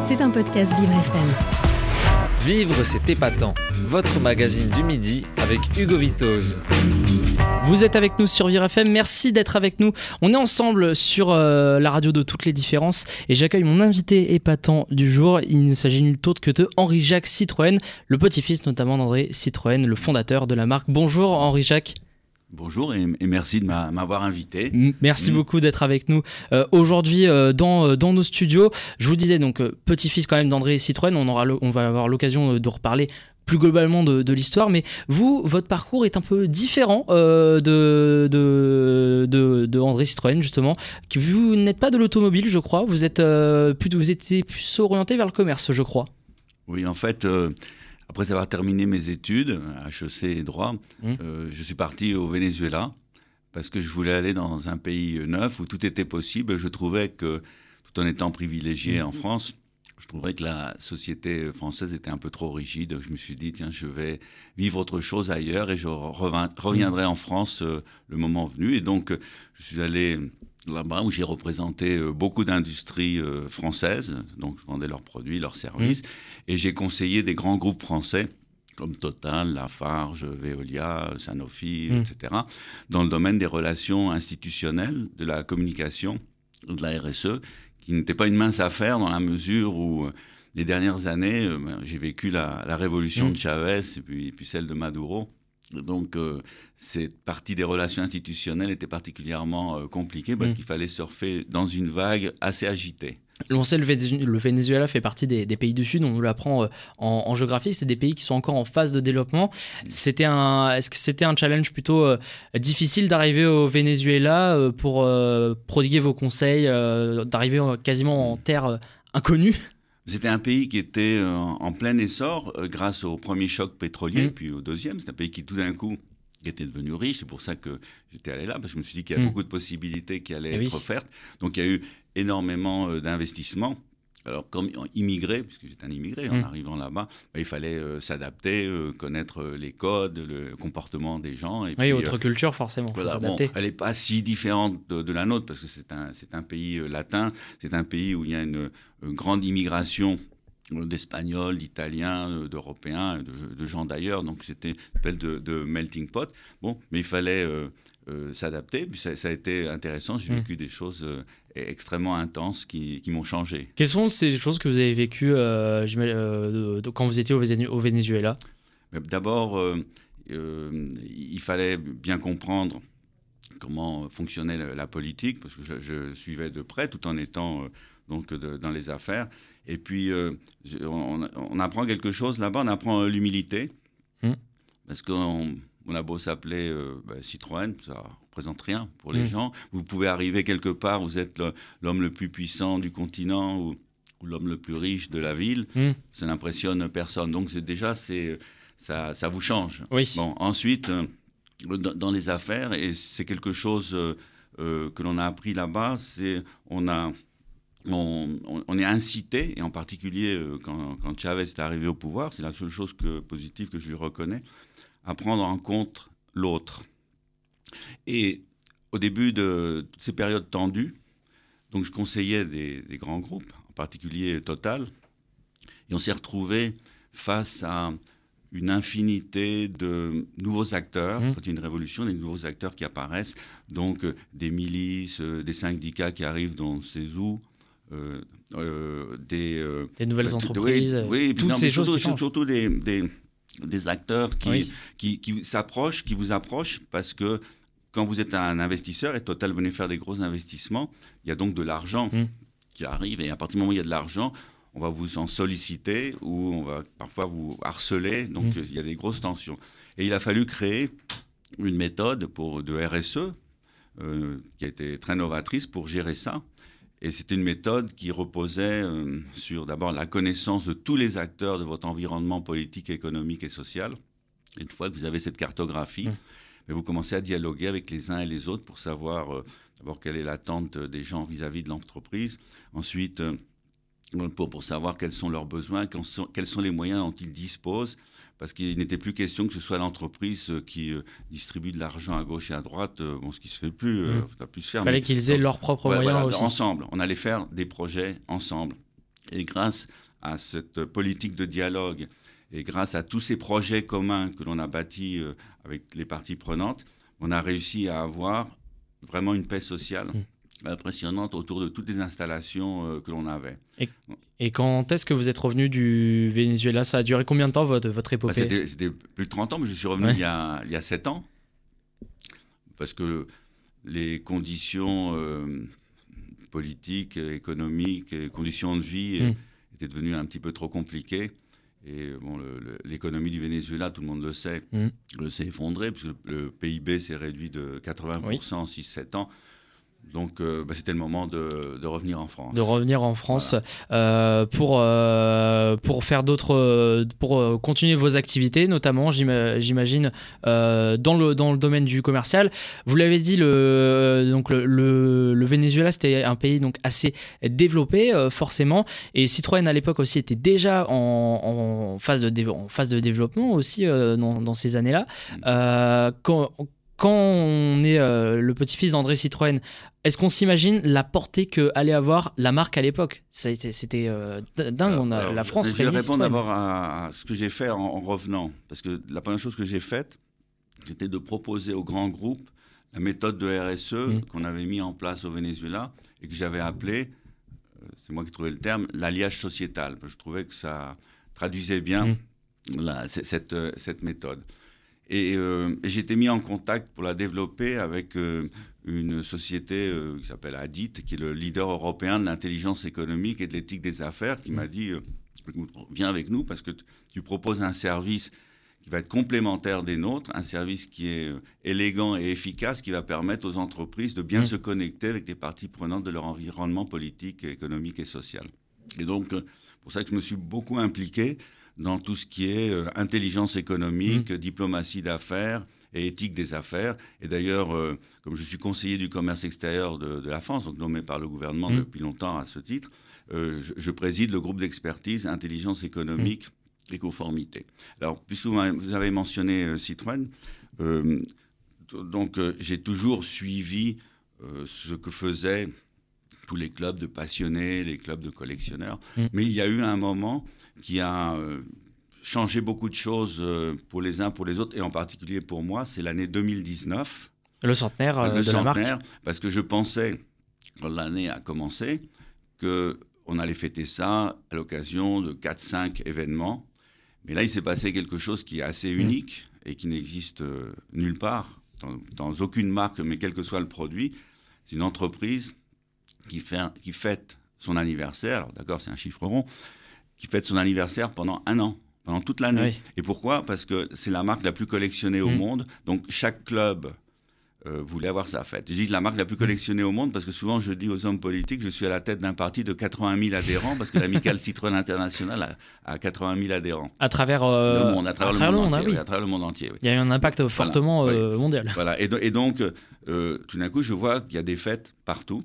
C'est un podcast Vivre FM. Vivre, c'est épatant. Votre magazine du midi avec Hugo Vitoz. Vous êtes avec nous sur Vivre FM, merci d'être avec nous. On est ensemble sur euh, la radio de toutes les différences et j'accueille mon invité épatant du jour. Il ne s'agit nul autre que de Henri-Jacques Citroën, le petit-fils notamment d'André Citroën, le fondateur de la marque. Bonjour Henri-Jacques. Bonjour et, merci de m'avoir invité. Merci mm. beaucoup d'être avec nous euh, aujourd'hui euh, dans, dans nos studios. Je vous disais donc petit-fils quand même d'André Citroën, on, aura on va avoir l'occasion de reparler plus globalement de, l'histoire, mais vous, votre parcours est un peu différent euh, de, de, de, André Citroën, justement. Vous n'êtes pas de l'automobile, je crois, vous, êtes, euh, plus, vous étiez plus orienté vers le commerce, je crois. Oui, en fait, euh, après avoir terminé mes études, HEC et droit, mmh. je suis parti au Venezuela parce que je voulais aller dans un pays neuf où tout était possible. Je trouvais que, tout en étant privilégié mmh. en France, je trouvais que la société française était un peu trop rigide. Je me suis dit, tiens, je vais vivre autre chose ailleurs et je reviendrai en France euh, le moment venu. Et donc, je suis allé là-bas où j'ai représenté euh, beaucoup d'industries euh, françaises. Donc, je vendais leurs produits, leurs services. Mmh. Et j'ai conseillé des grands groupes français comme Total, Lafarge, Veolia, Sanofi, mmh. etc., dans le domaine des relations institutionnelles, de la communication, de la RSE, qui n'était pas une mince affaire dans la mesure où euh, les dernières années, euh, ben, j'ai vécu la, révolution mm. de Chavez et puis, puis celle de Maduro. Donc, euh, cette partie des relations institutionnelles était particulièrement compliquée parce mm. qu'il fallait surfer dans une vague assez agitée. On sait le, le Venezuela fait partie des, pays du Sud, on nous l'apprend euh, en, géographie, c'est des pays qui sont encore en phase de développement. C'était un, est-ce que c'était un challenge plutôt euh, difficile d'arriver au Venezuela euh, pour prodiguer vos conseils, d'arriver quasiment en terre inconnue? C'était un pays qui était en plein essor grâce au premier choc pétrolier, mmh. puis au deuxième. C'est un pays qui tout d'un coup était devenu riche. C'est pour ça que j'étais allé là, parce que je me suis dit qu'il y a mmh. beaucoup de possibilités qui allaient eh être offertes. Donc il y a eu énormément euh, d'investissements. Alors, comme immigré, puisque j'étais un immigré en mmh. arrivant là-bas, bah, il fallait euh, s'adapter, euh, connaître les codes, le comportement des gens. Et oui, autre culture, forcément. elle n'est pas si différente de, la nôtre, parce que c'est un, un, pays latin, c'est un pays où il y a une, grande immigration d'Espagnols, d'Italiens, d'Européens, de, gens d'ailleurs. Donc c'était une espèce de, melting pot. Bon, mais il fallait s'adapter. Puis ça, a été intéressant. J'ai mmh. vécu des choses extrêmement intenses qui, m'ont changé. Quelles sont ces choses que vous avez vécues euh, euh, quand vous étiez au, Venezuela? D'abord, euh, il fallait bien comprendre comment fonctionnait la, politique, parce que je, suivais de près tout en étant donc dans les affaires. Et puis, on, apprend quelque chose là-bas, on apprend l'humilité, hum. parce qu'on on a beau s'appeler bah, Citroën, ça représente rien pour les mm. gens. Vous pouvez arriver quelque part, vous êtes l'homme le, plus puissant du continent ou, l'homme le plus riche de la ville, mm. ça n'impressionne personne. Donc déjà ça, ça vous change. Oui. Bon, ensuite euh, dans, les affaires et c'est quelque chose euh, euh, que l'on a appris là-bas, c'est on a on, est incité, et en particulier quand, quand, Chavez est arrivé au pouvoir, c'est la seule chose que, positive que je lui reconnais, à prendre en compte l'autre. Et au début de ces périodes tendues, donc je conseillais des, grands groupes, en particulier Total, et on s'est retrouvé face à une infinité de nouveaux acteurs. Mmh. Quand il y a une révolution, des nouveaux acteurs qui apparaissent, donc euh, des milices, euh, des syndicats qui arrivent dans ces où, euh, des, des, nouvelles entreprises, oui, toutes ces choses surtout, surtout des, des, acteurs qui, qui, qui s'approchent, qui vous approchent parce que quand vous êtes un investisseur et Total venait faire des gros investissements, il y a donc de l'argent mmh. qui arrive et à partir du moment où il y a de l'argent, on va vous en solliciter ou on va parfois vous harceler. Donc mmh. il y a des grosses tensions. Et il a fallu créer une méthode pour, de RSE euh, qui a été très novatrice pour gérer ça. Et c'était une méthode qui reposait euh, sur d'abord la connaissance de tous les acteurs de votre environnement politique, économique et social. une fois que vous avez cette cartographie, mmh. mais vous commencez à dialoguer avec les uns et les autres pour savoir euh, d'abord quelle est l'attente des gens vis-à-vis de l'entreprise, ensuite euh, pour, pour, savoir quels sont leurs besoins, quels sont, quels sont les moyens dont ils disposent, parce qu'il n'était plus question que ce soit l'entreprise euh, qui distribue de l'argent à gauche et à droite, bon, ce qui se fait plus, mmh. plus faire. Il fallait qu'ils aient leurs propres moyens aussi. Ensemble, on allait faire des projets ensemble. Et grâce à cette politique de dialogue et grâce à tous ces projets communs que l'on a bâtis euh, avec les parties prenantes, on a réussi à avoir vraiment une paix sociale. Mmh impressionnante autour de toutes les installations euh, que l'on avait. Et, quand est-ce que vous êtes revenu du Venezuela? Ça a duré combien de temps votre, votre bah, épopée? C'était plus de 30 ans, mais je suis revenu il, y a, il, y a, 7 ans. Parce que les conditions euh, politiques, économiques, les conditions de vie hmm. étaient devenues un petit peu trop compliquées. Et bon, l'économie du Venezuela, tout le monde le sait, hmm. s'est effondrée, puisque le, PIB s'est réduit de 80% en 6-7 ans. Donc, euh, bah, c'était le moment de, revenir en France. De revenir en France euh, pour, euh, pour faire d'autres, pour continuer vos activités, notamment, j'imagine, dans, le, dans le domaine du commercial. Vous l'avez dit, le, donc le, le, Venezuela, c'était un pays donc assez développé, forcément. Et Citroën, à l'époque aussi, était déjà en, en, phase, de en phase de développement aussi dans, dans, ces années-là. Mm. quand, quand on est le petit-fils d'André Citroën, est-ce qu'on s'imagine la portée que allait avoir la marque à l'époque? C'était euh, dingue. on a, la France. Je vais répondre d'abord à, ce que j'ai fait en, revenant, parce que la première chose que j'ai faite, c'était de proposer aux grands groupes la méthode de RSE mmh. qu'on avait mis en place au Venezuela et que j'avais appelée, euh, c'est moi qui trouvais le terme, l'alliage sociétal. Je trouvais que ça traduisait bien mmh. cette, euh, cette méthode. Et, j'ai été mis en contact pour la développer avec une société euh, qui s'appelle Adit, qui est le leader européen de l'intelligence économique et de l'éthique des affaires, qui m'a mm. dit euh, Viens avec nous parce que tu proposes un service qui va être complémentaire des nôtres, un service qui est euh, élégant et efficace, qui va permettre aux entreprises de bien mm. se connecter avec les parties prenantes de leur environnement politique, économique et social. Et donc, pour ça que je me suis beaucoup impliqué dans tout ce qui est intelligence économique, mm. diplomatie d'affaires, et éthique des affaires. Et d'ailleurs, euh, comme je suis conseiller du commerce extérieur de, la France, donc nommé par le gouvernement mmh. depuis longtemps à ce titre, euh, je, préside le groupe d'expertise intelligence économique mmh. et conformité. Alors, puisque vous avez mentionné euh, Citroën, donc j'ai toujours suivi ce que faisaient tous les clubs de passionnés, les clubs de collectionneurs. Mmh. Mais il y a eu un moment qui a changé beaucoup de choses euh, pour les uns, pour les autres, et en particulier pour moi, c'est l'année 2019. Le centenaire euh, de la marque. Parce que je pensais, quand l'année a commencé, qu'on allait fêter ça à l'occasion de 4-5 événements. Mais là, il s'est passé quelque chose qui est assez mm. unique et qui n'existe euh, nulle part, dans, aucune marque, mais quel que soit le produit. C'est une entreprise qui, fait, qui fête son anniversaire, d'accord, c'est un chiffre rond, qui fête son anniversaire pendant un an pendant toute l'année. Et pourquoi? Parce que c'est la marque la plus collectionnée au mm. monde. Donc chaque club euh, voulait avoir sa fête. Je dis la marque la plus mm. collectionnée au monde parce que souvent je dis aux hommes politiques, je suis à la tête d'un parti de 80 000 adhérents parce que l'amicale Citroën International a, 80 000 adhérents. À travers euh, le monde, à travers, le, monde, entier, à travers le monde entier. Il y a eu un impact fortement euh, mondial. Voilà. Et, et donc tout d'un coup, je vois qu'il y a des fêtes partout.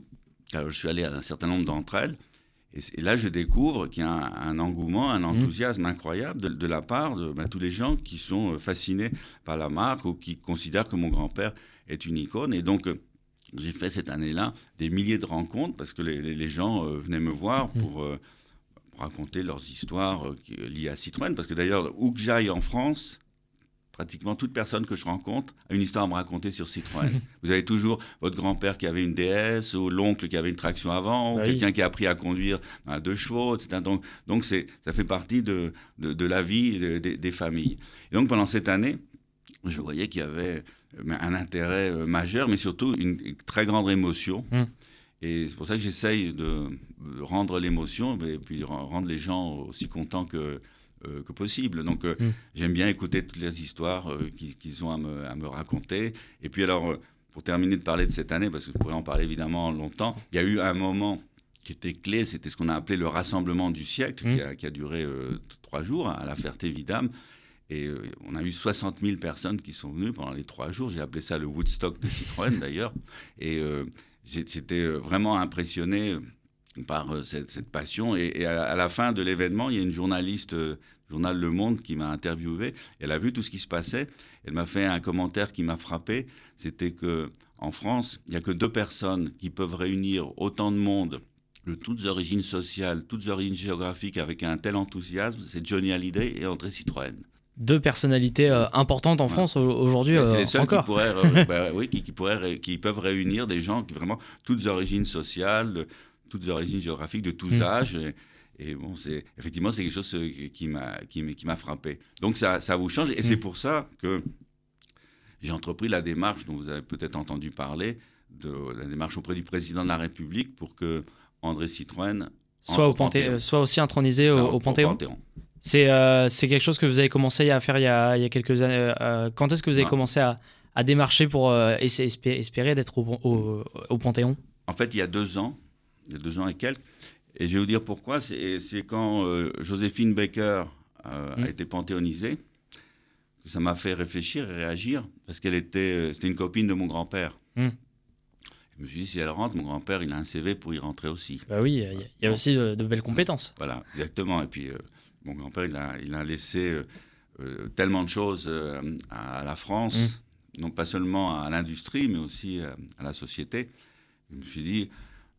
Alors, je suis allé à un certain nombre d'entre elles. Et, là, je découvre qu'il y a un, engouement, un mmh. enthousiasme incroyable de, la part de ben, tous les gens qui sont euh, fascinés par la marque ou qui considèrent que mon grand-père est une icône. Et donc, euh, j'ai fait cette année-là des milliers de rencontres parce que les, gens euh, venaient me voir mmh. pour, raconter leurs histoires liées à Citroën. Parce que d'ailleurs, où que j'aille en France, pratiquement toute personne que je rencontre a une histoire à me raconter sur Citroën. Vous avez toujours votre grand-père qui avait une DS, ou l'oncle qui avait une traction avant, ou bah quelqu'un qui a appris à conduire à deux chevaux, etc. Donc, donc ça fait partie de, de, la vie des familles. Et donc pendant cette année, je voyais qu'il y avait euh, un intérêt euh, majeur, mais surtout une, très grande émotion. Hum. Et c'est pour ça que j'essaye de rendre l'émotion et puis rendre les gens aussi contents que, que possible. Donc euh, mm. j'aime bien écouter toutes les histoires euh, qu'ils ont à me, à me, raconter. Et puis alors, pour terminer de parler de cette année, parce que je pourrais en parler évidemment longtemps, il y a eu un moment qui était clé, c'était ce qu'on a appelé le rassemblement du siècle, qui, mm. a, duré trois jours à la Ferté-Vidame. Et on a eu 60 000 personnes qui sont venues pendant les trois jours. J'ai appelé ça le Woodstock de Citroën d'ailleurs. Et j'étais vraiment impressionné par cette, passion. Et, à, la fin de l'événement, il y a une journaliste journal Le Monde qui m'a interviewé. Elle a vu tout ce qui se passait. Elle m'a fait un commentaire qui m'a frappé. C'était que en France, il n'y a que deux personnes qui peuvent réunir autant de monde de toutes origines sociales, toutes origines géographiques, avec un tel enthousiasme, c'est Johnny Hallyday et André Citroën. Deux personnalités euh, importantes en France aujourd'hui c'est les euh, seuls encore. Qui, pourraient, euh, bah oui, qui, qui pourraient, qui peuvent réunir des gens qui vraiment toutes origines sociales, toutes origines géographiques, de tous Mm. âges. Et, et bon, c'est effectivement c'est quelque chose euh, qui m'a qui, m'a- qui m'a frappé. Donc ça, ça vous change et c'est Mm. pour ça que j'ai entrepris la démarche dont vous avez peut-être entendu parler, de la démarche auprès du président de la République pour que André Citroën Soit, au Panthéon. euh, soit aussi intronisé au, Panthéon. Panthéon. C'est euh, c'est quelque chose que vous avez commencé à faire il y a, il y a quelques années. euh, quand est-ce que vous avez Ah. commencé à, à démarcher pour euh, espérer, espérer d'être au, au- au Panthéon? En fait, il y a deux ans, il y a deux ans et quelques, et je vais vous dire pourquoi. C'est quand euh, Joséphine Baker euh, a été panthéonisée que ça m'a fait réfléchir et réagir, parce qu'elle était, euh, c'était une copine de mon grand-père. Mm. Je me suis dit, si elle rentre, mon grand-père, il a un CV pour y rentrer aussi. Bah oui, il y a, il y a aussi de, de belles compétences. Voilà, exactement. Et puis, euh, mon grand-père, il a, il a laissé euh, euh, tellement de choses euh, à la France, non pas seulement à l'industrie, mais aussi euh, à la société. Je me suis dit,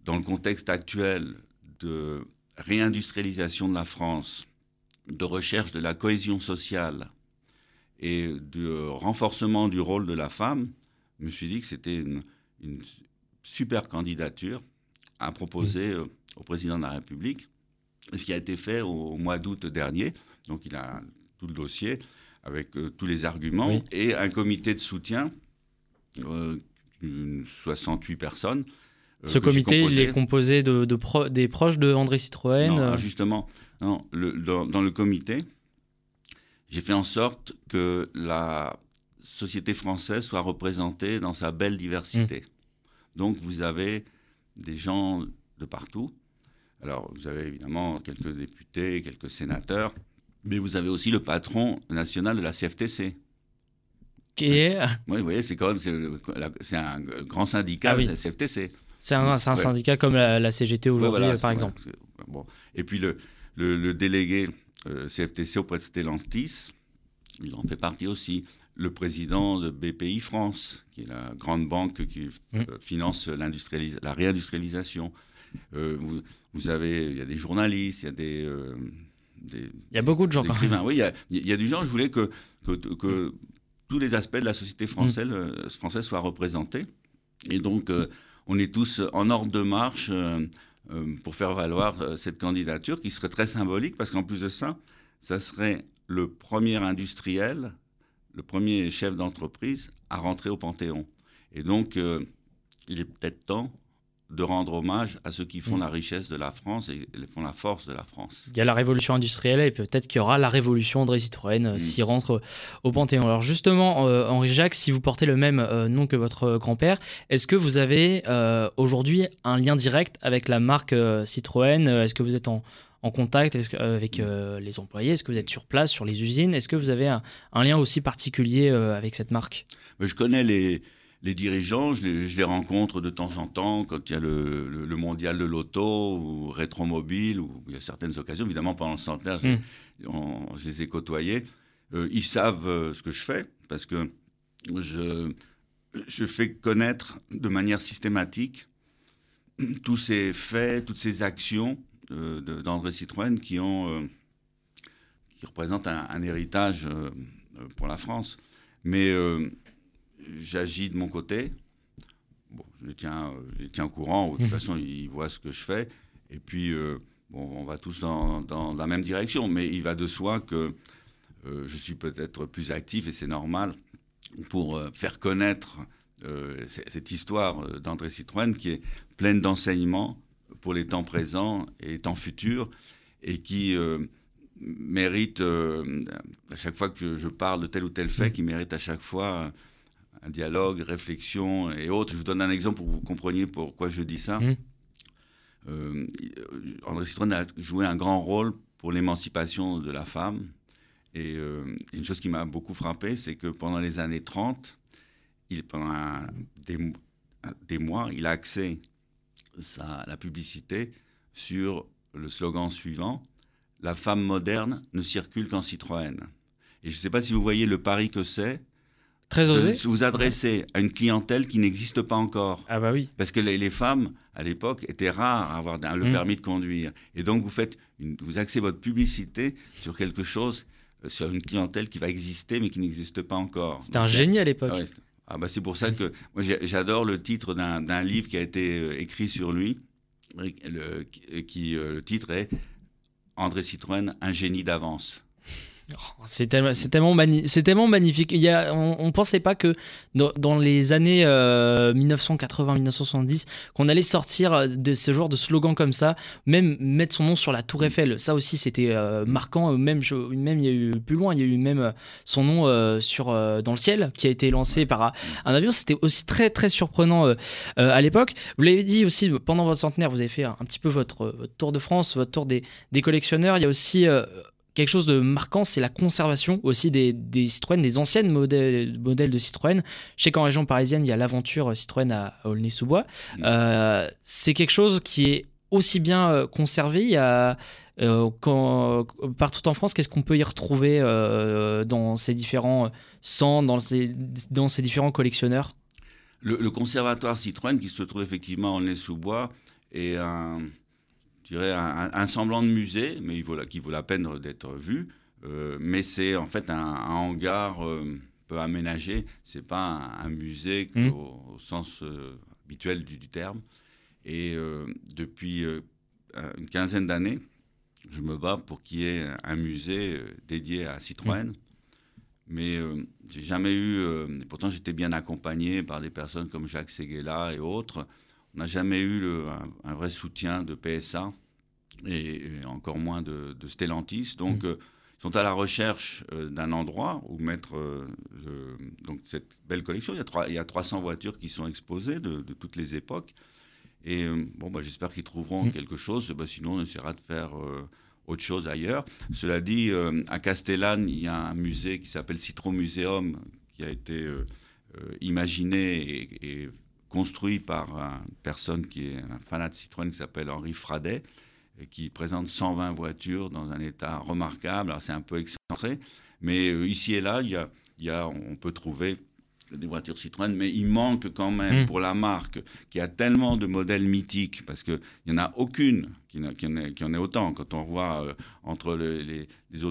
dans le contexte actuel de réindustrialisation de la France, de recherche de la cohésion sociale et de renforcement du rôle de la femme, je me suis dit que c'était une, une super candidature à proposer euh, au président de la République ce qui a été fait au, au mois d'août dernier. Donc il a tout le dossier avec euh, tous les arguments Oui. et un comité de soutien, euh, une 68 personnes. Euh, Ce comité, il est composé de, de pro- des proches de André Citroën. Non, euh, alors justement, non, le- dans, dans le comité, j'ai fait en sorte que la société française soit représentée dans sa belle diversité. Mmh. Donc vous avez des gens de partout. Alors vous avez évidemment quelques députés, quelques sénateurs, mais vous avez aussi le patron national de la CFTC. qui est, Oui, vous voyez, c'est quand même c'est un grand syndicat, Ah oui. la CFTC. C'est un, c'est un Ouais. syndicat comme la, la CGT Ouais, aujourd'hui, voilà, euh, par exemple. bon. Et puis le, le, le délégué euh, CFTC auprès de Stellantis, il en fait partie aussi. Le président de BPI France, qui est la grande banque qui Mm. euh, finance la réindustrialisation. Euh, vous, vous avez, il y a des journalistes, il y a des, euh, des, Il y a beaucoup de gens quand même. Oui, il y a, il y a du genre. Je voulais que, que, que tous les aspects de la société française, euh, française soient représentés. Et donc, euh, on est tous en ordre de marche euh, euh, pour faire valoir euh, cette candidature qui serait très symbolique parce qu'en plus de ça, ça serait le premier industriel, le premier chef d'entreprise à rentrer au Panthéon. Et donc, euh, il est peut-être temps de rendre hommage à ceux qui font Mm. la richesse de la France et font la force de la France. Il y a la révolution industrielle et peut-être qu'il y aura la révolution André Citroën Mm. s'il rentre au Panthéon. Alors justement, euh, Henri Jacques, si vous portez le même euh, nom que votre grand-père, est-ce que vous avez euh, aujourd'hui un lien direct avec la marque Citroën? Est-ce que vous êtes en, en contact que- avec euh, les employés? Est-ce que vous êtes sur place, sur les usines? Est-ce que vous avez un, un lien aussi particulier avec cette marque? Je connais les, les dirigeants, je les, je les rencontre de temps en temps quand il y a le, le- le mondial de l'auto ou Rétromobile, ou il y a certaines occasions, évidemment pendant le centenaire, je, Mm. on- je les ai côtoyés. Euh, ils savent euh, ce que je fais parce que je, je fais connaître de manière systématique tous ces faits, toutes ces actions euh, d'André Citroën qui ont qui représentent un, un héritage pour la France. Mais j'agis de mon côté. Bon, je les tiens, euh, je les tiens au courant. De toute façon, ils voient ce que je fais. Et puis, euh, bon, on va tous dans, dans la même direction. Mais il va de soi que euh, je suis peut-être plus actif, et c'est normal, pour euh, faire connaître cette histoire d'André Citroën qui est pleine d'enseignements pour les temps présents et les temps futurs, et qui mérite, à chaque fois que je parle de tel ou tel fait, qui mérite à chaque fois un dialogue, réflexion et autres. Je vous donne un exemple pour que vous compreniez pourquoi je dis ça. Mhm. Euh, André Citroën a joué un grand rôle pour l'émancipation de la femme. Et euh, une chose qui m'a beaucoup frappé, c'est que pendant les années 30, il, pendant un- des, mois, il a axé sa, la publicité sur le slogan suivant La femme moderne ne circule qu'en Citroën. Et je ne sais pas si vous voyez le pari que c'est Très osé. de vous adresser à une clientèle qui n'existe pas encore. Ah bah oui. Parce que les, les femmes, à l'époque, étaient rares à avoir le Mm. permis de conduire. Et donc, vous faites, une- vous axez votre publicité sur quelque chose, euh, sur une clientèle qui va exister, mais qui n'existe pas encore. C'était un génie à l'époque. ah ouais, ah bah c'est pour ça que moi j'adore le titre d'un livre qui a été euh, écrit sur lui. Le, qui, qui, euh, le titre est André Citroën, un génie d'avance. Oh, C'est tellement, tellement, mani- tellement magnifique. Il y a, on, on pensait pas que dans, dans les années 1980-1970, qu'on allait sortir euh, de ce genre de slogan comme ça, même mettre son nom sur la Tour Eiffel. Ça aussi, c'était euh, marquant. Même, je- même il y a eu plus loin, il y a eu même euh, son nom euh, sur euh, dans le ciel qui a été lancé par un, avion. C'était aussi très très surprenant euh, euh, à l'époque. Vous l'avez dit aussi pendant votre centenaire, vous avez fait un, un petit peu votre, votre tour de France, votre tour des, des collectionneurs. Il y a aussi euh, quelque chose de marquant, c'est la conservation aussi des, des Citroën, des anciennes modèles, modèles de Citroën. Je sais qu'en région parisienne, il y a l'aventure Citroën à, à Aulnay-sous-Bois. Mm. Euh, c'est quelque chose qui est aussi bien euh, conservé. Il y a, euh, quand- partout en France, qu'est-ce qu'on peut y retrouver euh, dans ces différents centres, dans ces, dans ces différents collectionneurs? Le, le conservatoire Citroën, qui se trouve effectivement en Nez-sous-Bois, est un, je dirais un, un semblant de musée, mais il vaut la, qui vaut la peine d'être vu. Euh, mais c'est en fait un, un hangar euh, peu aménagé. C'est pas un, un musée Mhm. au, au sens euh, habituel du, du terme. Et depuis une quinzaine d'années, je me bats pour qu'il y ait un, musée dédié à Citroën. Mais euh, j'ai jamais eu. pourtant, j'étais bien accompagné par des personnes comme Jacques Seguela et autres. On n'a jamais eu le- un, un vrai soutien de PSA et, et encore moins de, de Stellantis. Donc, Mm. euh, ils sont à la recherche euh, d'un endroit où mettre euh, le- donc cette belle collection. Il y, a trois- il y a 300 voitures qui sont exposées de, de toutes les époques. Et bon, bah, j'espère qu'ils trouveront Mm. quelque chose. Bah, sinon, on essaiera de faire autre chose ailleurs. Cela dit, à Castellane, il y a un musée qui s'appelle Citron Museum, qui a été imaginé et, et construit par une personne qui est un fanat de Citroën qui s'appelle Henri Fradet, et qui présente 120 voitures dans un état remarquable. Alors c'est un peu excentré, mais euh, ici et là, il y a, il y a, on peut trouver des voitures Citroën, mais il manque quand même Mm. pour la marque qui a tellement de modèles mythiques, parce qu'il n'y en a aucune qui, en, ait, qui en ait autant. Quand on voit euh, entre le- les, les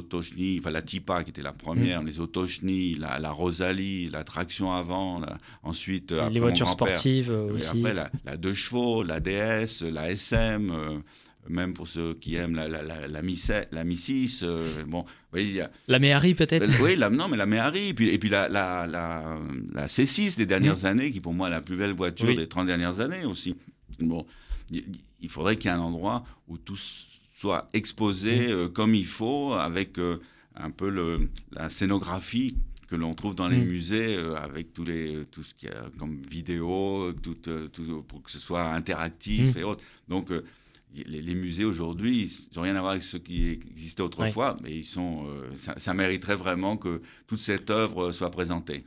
enfin la Tipa qui était la première, les Otochny, la, la Rosalie, la traction avant, la- ensuite après Les voitures sportives euh, et aussi. Après, la, la deux chevaux, la DS, la SM, euh, même pour ceux qui aiment la, la, la, la, Mi, la Mi 6. euh, bon, a, La Méhari peut-être oui, la, non, mais la Méhari, et puis, et puis la, la, la, la C6 des dernières années, qui pour moi est la plus belle voiture Oui. des 30 dernières années aussi. Bon, il, faudrait qu'il y ait un endroit où tout soit exposé euh, comme il faut, avec euh, un peu le, la scénographie que l'on trouve dans les Mm. musées, euh, avec tous les, tout ce qu'il y a comme vidéo, tout, tout- pour que ce soit interactif Mm. et autres. Donc, euh, les, les musées aujourd'hui, ils n'ont rien à voir avec ceux qui existaient autrefois, mais ils sont, euh, ça, ça mériterait vraiment que toute cette œuvre soit présentée.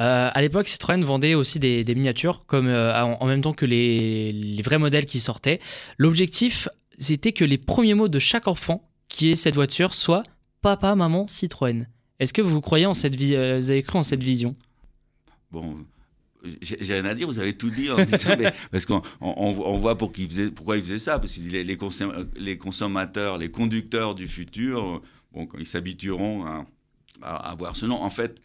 Euh, à l'époque, Citroën vendait aussi des, des miniatures, comme euh, en, en même temps que les, les vrais modèles qui sortaient. L'objectif, c'était que les premiers mots de chaque enfant qui ait cette voiture soient Papa, maman, Citroën. Est-ce que vous croyez en cette vie, euh, vous avez cru en cette vision? Bon, j'ai rien à dire, vous avez tout dit en disant, mais- parce qu'on on, on voit pour faisait, pourquoi ils faisaient ça, parce que les, les, consom- les consommateurs, les conducteurs du futur, bon, ils s'habitueront à, à, à voir ce nom, en fait,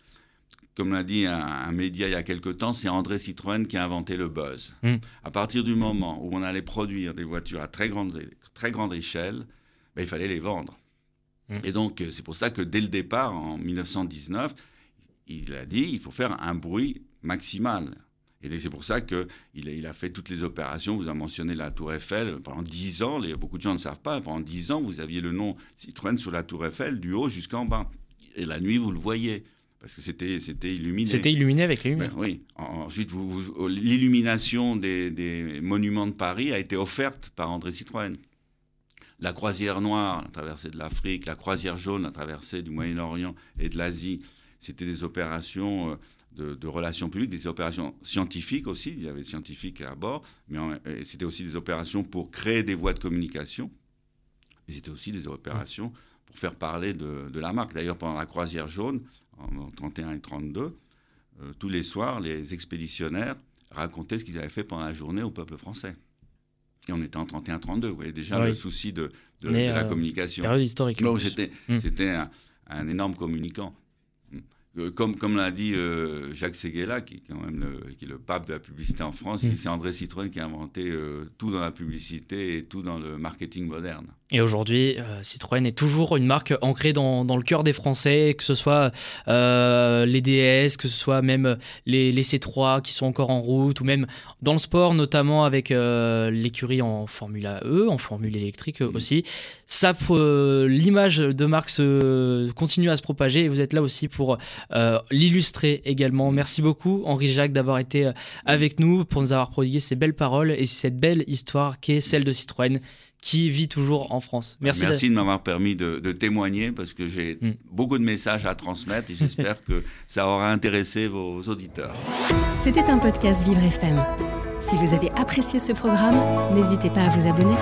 comme l'a dit un, un, média il y a quelque temps, c'est André Citroën qui a inventé le buzz. Mm. À partir du moment où on allait produire des voitures à très grande, très grande échelle, ben, il fallait les vendre. Mm. Et donc, c'est pour ça que dès le départ, en 1919, il a dit il faut faire un bruit maximal. Et c'est pour ça qu'il a, il a fait toutes les opérations. Vous avez mentionné la Tour Eiffel. Pendant 10 ans, les, beaucoup de gens ne savent pas, pendant 10 ans, vous aviez le nom Citroën sur la Tour Eiffel, du haut jusqu'en bas. Et la nuit, vous le voyez, parce que c'était illuminé. C'était illuminé avec les lumières. Ben, oui. Ensuite, vous, vous, l'illumination des, des, monuments de Paris a été offerte par André Citroën. La croisière noire, la traversée de l'Afrique, la croisière jaune, la traversée du Moyen-Orient et de l'Asie, c'était des opérations euh, de, de, relations publiques, des opérations scientifiques aussi. Il y avait des scientifiques à bord, mais c'était aussi des opérations pour créer des voies de communication. Mais c'était aussi des opérations pour faire parler de, de la marque. D'ailleurs, pendant la croisière jaune, en 31 et 32, tous les soirs, les expéditionnaires racontaient ce qu'ils avaient fait pendant la journée au peuple français. Et on était en 31-32, vous voyez déjà le souci de, de, la communication. Période historique. C'était un, un, énorme communicant. Euh, comme, comme l'a dit euh, Jacques Seguela, qui, est quand même le, qui est le pape de la publicité en France, mm. c'est André Citroën qui a inventé euh, tout dans la publicité et tout dans le marketing moderne. Et aujourd'hui, Citroën est toujours une marque ancrée dans, dans, le cœur des Français, que ce soit les DS, que ce soit même les, les, C3 qui sont encore en route, ou même dans le sport, notamment avec l'écurie en Formule E, en Formule électrique mm. aussi. Ça, l'image de marque se, continue à se propager et vous êtes là aussi pour euh, l'illustrer également. Merci beaucoup Henri Jacques d'avoir été euh, avec nous pour nous avoir prodigué ces belles paroles et cette belle histoire qui est celle de Citroën qui vit toujours en France. Merci, Merci de, m'avoir permis de, témoigner parce que j'ai hmm. beaucoup de messages à transmettre et j'espère que ça aura intéressé vos auditeurs. C'était un podcast Vivre FM. Si vous avez apprécié ce programme, n'hésitez pas à vous abonner.